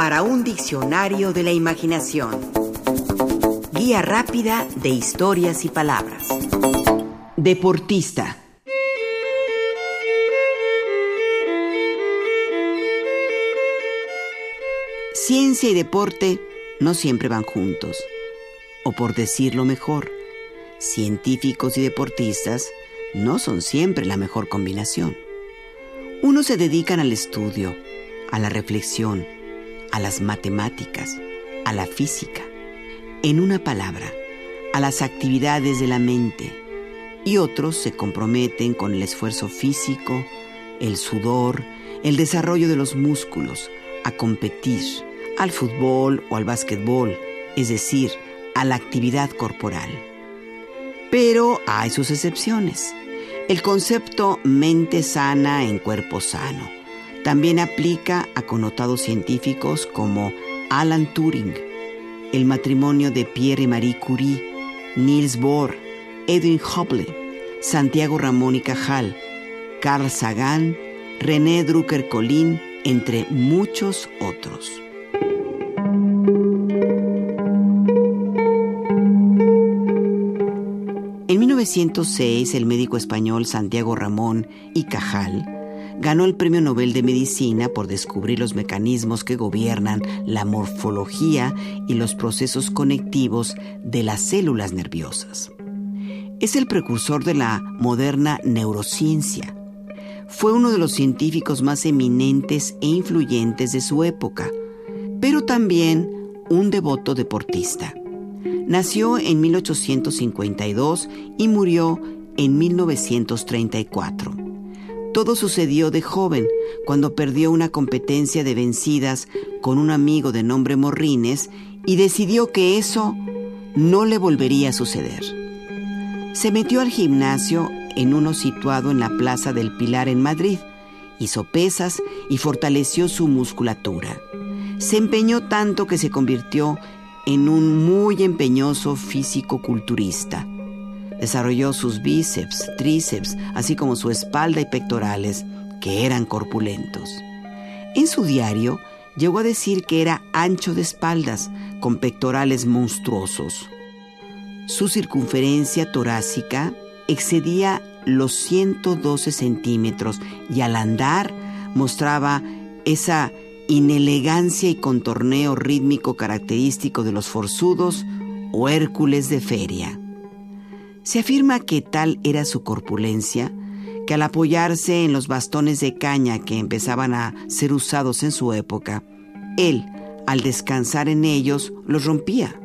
para un diccionario de la imaginación. Guía rápida de historias y palabras. Deportista. Ciencia y deporte no siempre van juntos. O por decirlo mejor, científicos y deportistas no son siempre la mejor combinación. Unos se dedican al estudio, a la reflexión, a las matemáticas, a la física, en una palabra, a las actividades de la mente, y otros se comprometen con el esfuerzo físico, el sudor, el desarrollo de los músculos, a competir, al fútbol o al básquetbol, es decir, a la actividad corporal. Pero hay sus excepciones. El concepto mente sana en cuerpo sano también aplica a connotados científicos como Alan Turing, el matrimonio de Pierre y Marie Curie, Niels Bohr, Edwin Hubble, Santiago Ramón y Cajal, Carl Sagan, René Drucker-Collin, entre muchos otros. En 1906, el médico español Santiago Ramón y Cajal ganó el Premio Nobel de Medicina por descubrir los mecanismos que gobiernan la morfología y los procesos conectivos de las células nerviosas. Es el precursor de la moderna neurociencia. Fue uno de los científicos más eminentes e influyentes de su época, pero también un devoto deportista. Nació en 1852 y murió en 1934. Todo sucedió de joven, cuando perdió una competencia de vencidas con un amigo de nombre Morrines y decidió que eso no le volvería a suceder. Se metió al gimnasio en uno situado en la Plaza del Pilar en Madrid, hizo pesas y fortaleció su musculatura. Se empeñó tanto que se convirtió en un muy empeñoso físico-culturista Desarrolló sus bíceps, tríceps, así como su espalda y pectorales, que eran corpulentos. En su diario llegó a decir que era ancho de espaldas, con pectorales monstruosos. Su circunferencia torácica excedía los 112 centímetros y al andar mostraba esa inelegancia y contorneo rítmico característico de los forzudos o Hércules de feria. Se afirma que tal era su corpulencia, que al apoyarse en los bastones de caña que empezaban a ser usados en su época, él, al descansar en ellos, los rompía.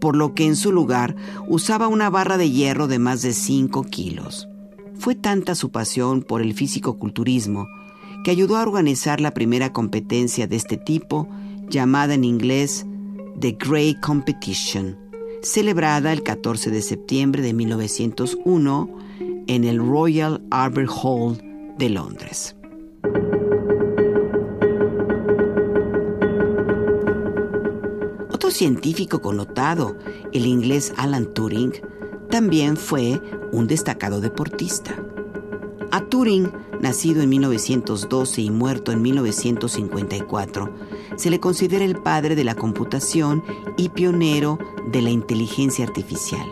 Por lo que en su lugar usaba una barra de hierro de más de 5 kilos. Fue tanta su pasión por el físico-culturismo que ayudó a organizar la primera competencia de este tipo, llamada en inglés The Great Competition celebrada el 14 de septiembre de 1901 en el Royal Albert Hall de Londres. Otro científico connotado, el inglés Alan Turing, también fue un destacado deportista. A Turing, nacido en 1912 y muerto en 1954, se le considera el padre de la computación y pionero de la inteligencia artificial.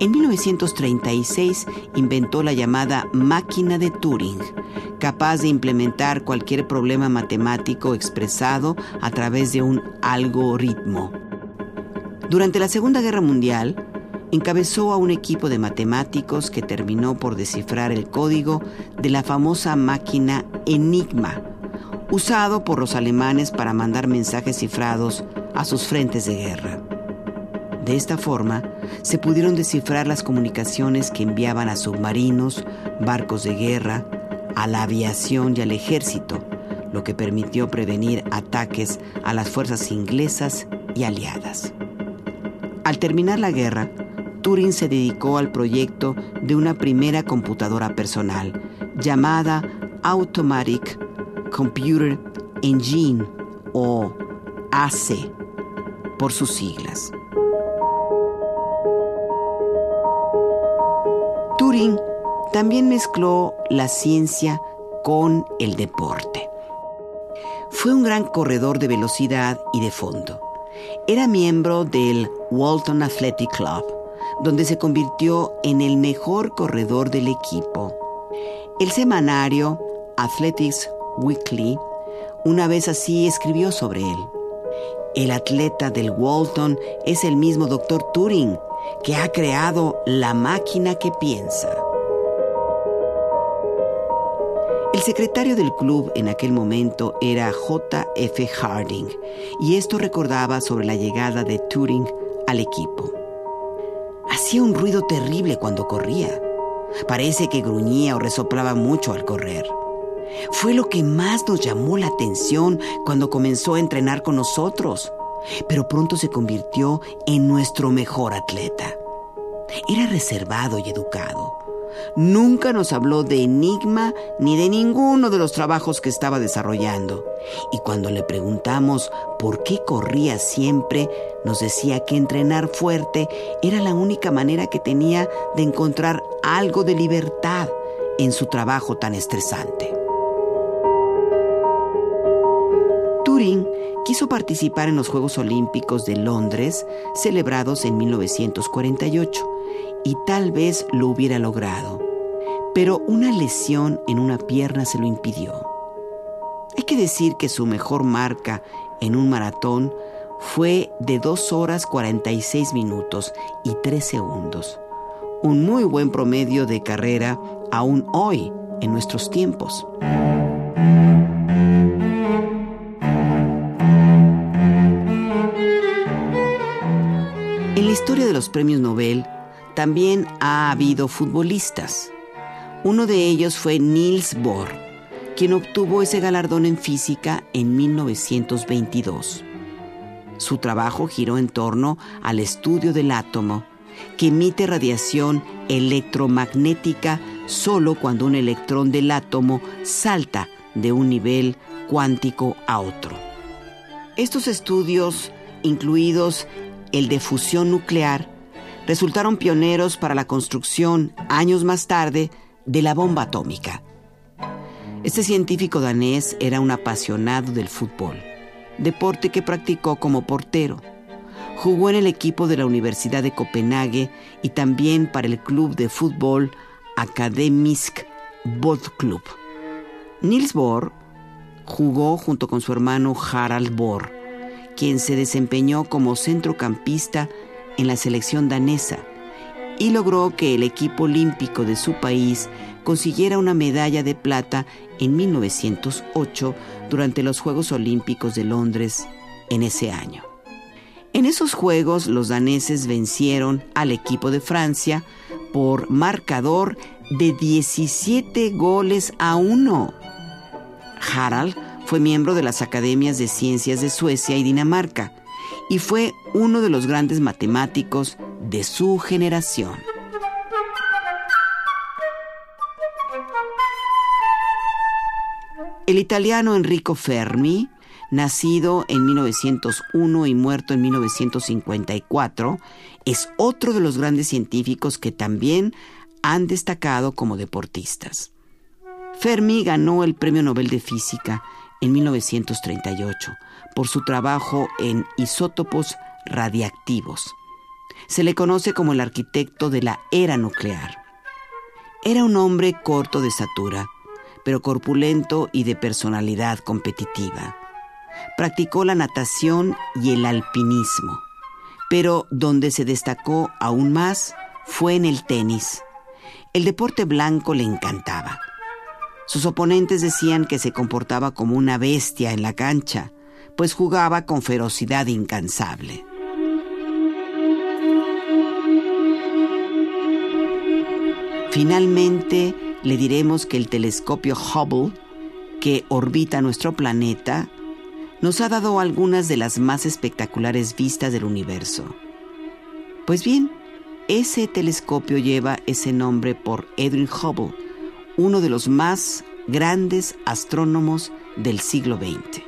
En 1936 inventó la llamada máquina de Turing, capaz de implementar cualquier problema matemático expresado a través de un algoritmo. Durante la Segunda Guerra Mundial, encabezó a un equipo de matemáticos que terminó por descifrar el código de la famosa máquina Enigma, usado por los alemanes para mandar mensajes cifrados a sus frentes de guerra. De esta forma, se pudieron descifrar las comunicaciones que enviaban a submarinos, barcos de guerra, a la aviación y al ejército, lo que permitió prevenir ataques a las fuerzas inglesas y aliadas. Al terminar la guerra, Turing se dedicó al proyecto de una primera computadora personal llamada Automatic Computer Engine o AC por sus siglas. Turing también mezcló la ciencia con el deporte. Fue un gran corredor de velocidad y de fondo. Era miembro del Walton Athletic Club, donde se convirtió en el mejor corredor del equipo. El semanario Athletics Weekly una vez así escribió sobre él. El atleta del Walton es el mismo doctor Turing, que ha creado la máquina que piensa. El secretario del club en aquel momento era J.F. Harding, y esto recordaba sobre la llegada de Turing al equipo. Hacía un ruido terrible cuando corría. Parece que gruñía o resoplaba mucho al correr. Fue lo que más nos llamó la atención cuando comenzó a entrenar con nosotros, pero pronto se convirtió en nuestro mejor atleta. Era reservado y educado. Nunca nos habló de enigma ni de ninguno de los trabajos que estaba desarrollando. Y cuando le preguntamos por qué corría siempre, nos decía que entrenar fuerte era la única manera que tenía de encontrar algo de libertad en su trabajo tan estresante. Turing quiso participar en los Juegos Olímpicos de Londres, celebrados en 1948, y tal vez lo hubiera logrado, pero una lesión en una pierna se lo impidió. Hay que decir que su mejor marca en un maratón fue de 2 horas 46 minutos y 3 segundos, un muy buen promedio de carrera aún hoy en nuestros tiempos. Los premios Nobel también ha habido futbolistas. Uno de ellos fue Niels Bohr, quien obtuvo ese galardón en física en 1922. Su trabajo giró en torno al estudio del átomo, que emite radiación electromagnética solo cuando un electrón del átomo salta de un nivel cuántico a otro. Estos estudios, incluidos el de fusión nuclear, resultaron pioneros para la construcción, años más tarde, de la bomba atómica. Este científico danés era un apasionado del fútbol, deporte que practicó como portero. Jugó en el equipo de la Universidad de Copenhague y también para el club de fútbol Akademisk Boldklub. Niels Bohr jugó junto con su hermano Harald Bohr quien se desempeñó como centrocampista en la selección danesa y logró que el equipo olímpico de su país consiguiera una medalla de plata en 1908 durante los Juegos Olímpicos de Londres en ese año. En esos Juegos los daneses vencieron al equipo de Francia por marcador de 17 goles a 1. Harald fue miembro de las Academias de Ciencias de Suecia y Dinamarca y fue uno de los grandes matemáticos de su generación. El italiano Enrico Fermi, nacido en 1901 y muerto en 1954, es otro de los grandes científicos que también han destacado como deportistas. Fermi ganó el Premio Nobel de Física en 1938 por su trabajo en isótopos radiactivos. Se le conoce como el arquitecto de la era nuclear. Era un hombre corto de estatura, pero corpulento y de personalidad competitiva. Practicó la natación y el alpinismo, pero donde se destacó aún más fue en el tenis. El deporte blanco le encantaba. Sus oponentes decían que se comportaba como una bestia en la cancha, pues jugaba con ferocidad incansable. Finalmente, le diremos que el telescopio Hubble, que orbita nuestro planeta, nos ha dado algunas de las más espectaculares vistas del universo. Pues bien, ese telescopio lleva ese nombre por Edwin Hubble, uno de los más grandes astrónomos del siglo XX.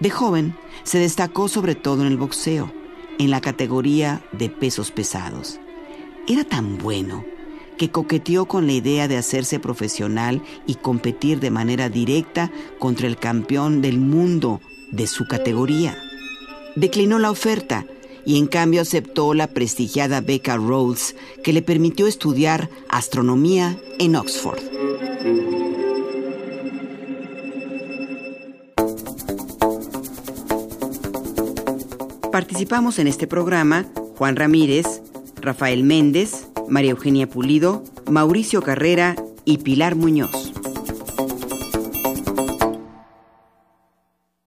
De joven se destacó sobre todo en el boxeo, en la categoría de pesos pesados. Era tan bueno que coqueteó con la idea de hacerse profesional y competir de manera directa contra el campeón del mundo de su categoría. Declinó la oferta y en cambio aceptó la prestigiada beca Rhodes que le permitió estudiar astronomía en Oxford. Participamos en este programa Juan Ramírez, Rafael Méndez, María Eugenia Pulido, Mauricio Carrera y Pilar Muñoz.